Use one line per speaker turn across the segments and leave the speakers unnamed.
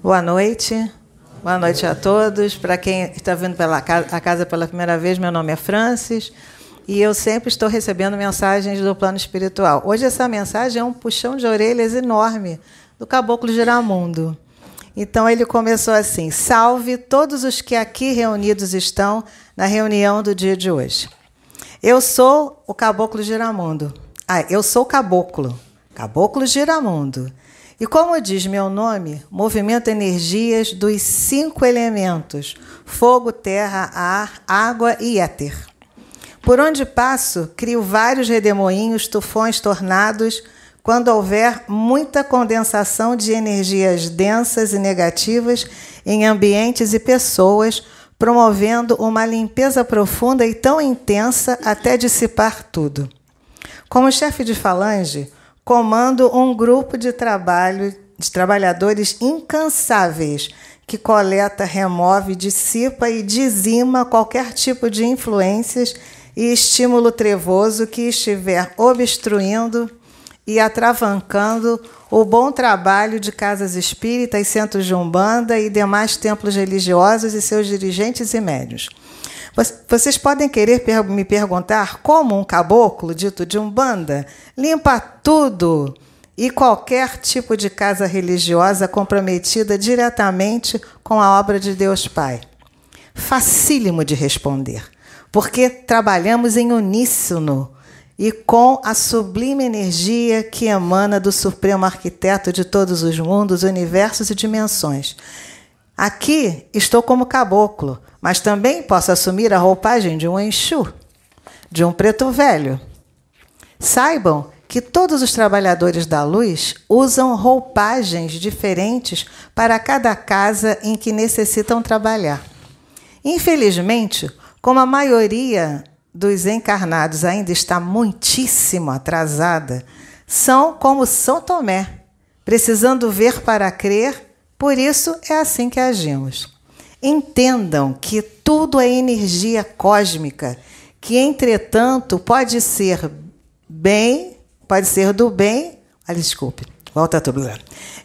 Boa noite. Boa noite a todos. Para quem está vindo pela casa, a casa pela primeira vez, meu nome é Francis e eu sempre estou recebendo mensagens do plano espiritual. Hoje essa mensagem é um puxão de orelhas enorme do Caboclo Giramundo. Então ele começou assim: Salve todos os que aqui reunidos estão na reunião do dia de hoje. Eu sou o Caboclo Giramundo. Ah, eu sou Caboclo. Caboclo Giramundo. E como diz meu nome, movimento energias dos cinco elementos: fogo, terra, ar, água e éter. Por onde passo, crio vários redemoinhos, tufões, tornados, quando houver muita condensação de energias densas e negativas em ambientes e pessoas, promovendo uma limpeza profunda e tão intensa até dissipar tudo. Como chefe de falange, comando um grupo de trabalho de trabalhadores incansáveis que coleta, remove, dissipa e dizima qualquer tipo de influências e estímulo trevoso que estiver obstruindo e atravancando o bom trabalho de casas espíritas, centros de umbanda e demais templos religiosos e seus dirigentes e médios. Vocês podem querer me perguntar como um caboclo dito de umbanda limpa tudo e qualquer tipo de casa religiosa comprometida diretamente com a obra de Deus Pai. Facílimo de responder, porque trabalhamos em uníssono e com a sublime energia que emana do Supremo Arquiteto de todos os mundos, universos e dimensões. Aqui estou como caboclo, mas também posso assumir a roupagem de um Exu, de um preto velho. Saibam que todos os trabalhadores da luz usam roupagens diferentes para cada casa em que necessitam trabalhar. Infelizmente, como a maioria dos encarnados ainda está muitíssimo atrasada, são como São Tomé, precisando ver para crer por isso é assim que agimos. Entendam que tudo é energia cósmica, que entretanto pode ser bem, pode ser do bem. Ah, desculpe, volta tudo.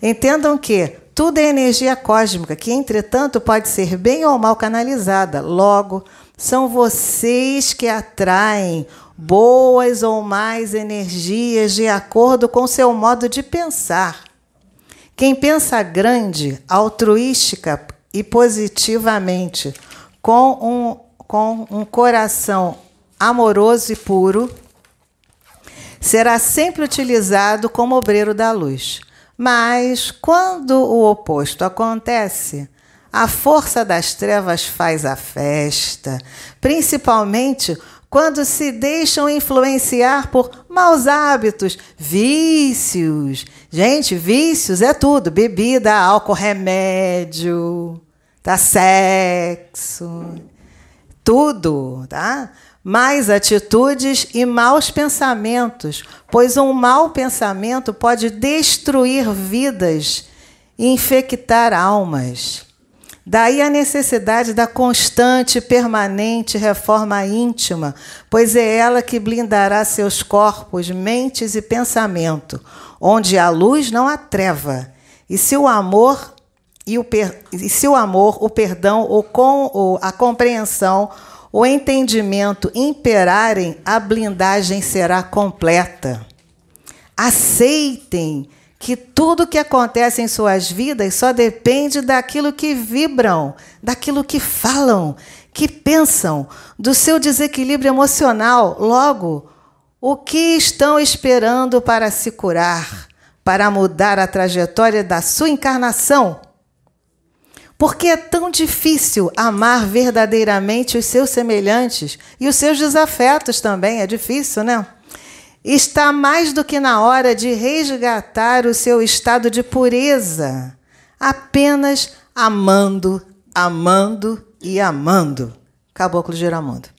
Entendam que tudo é energia cósmica, que entretanto pode ser bem ou mal canalizada. Logo, são vocês que atraem boas ou mais energias de acordo com seu modo de pensar. Quem pensa grande, altruística e positivamente, com um, com um coração amoroso e puro, será sempre utilizado como obreiro da luz. Mas quando o oposto acontece, a força das trevas faz a festa, principalmente quando se deixam influenciar por maus hábitos, vícios. Gente, vícios é tudo: bebida, álcool, remédio, tá? sexo, tudo, tá? Mais atitudes e maus pensamentos, pois um mau pensamento pode destruir vidas e infectar almas. Daí a necessidade da constante e permanente reforma íntima, pois é ela que blindará seus corpos, mentes e pensamento, onde a luz não há treva. E se o amor e, o per... e se o amor, o perdão, o com... ou a compreensão, o entendimento imperarem, a blindagem será completa. Aceitem que tudo que acontece em suas vidas só depende daquilo que vibram, daquilo que falam, que pensam, do seu desequilíbrio emocional. Logo, o que estão esperando para se curar, para mudar a trajetória da sua encarnação? Por que é tão difícil amar verdadeiramente os seus semelhantes e os seus desafetos também? É difícil, né? Está mais do que na hora de resgatar o seu estado de pureza, apenas amando, amando e amando. Caboclo Giramundo.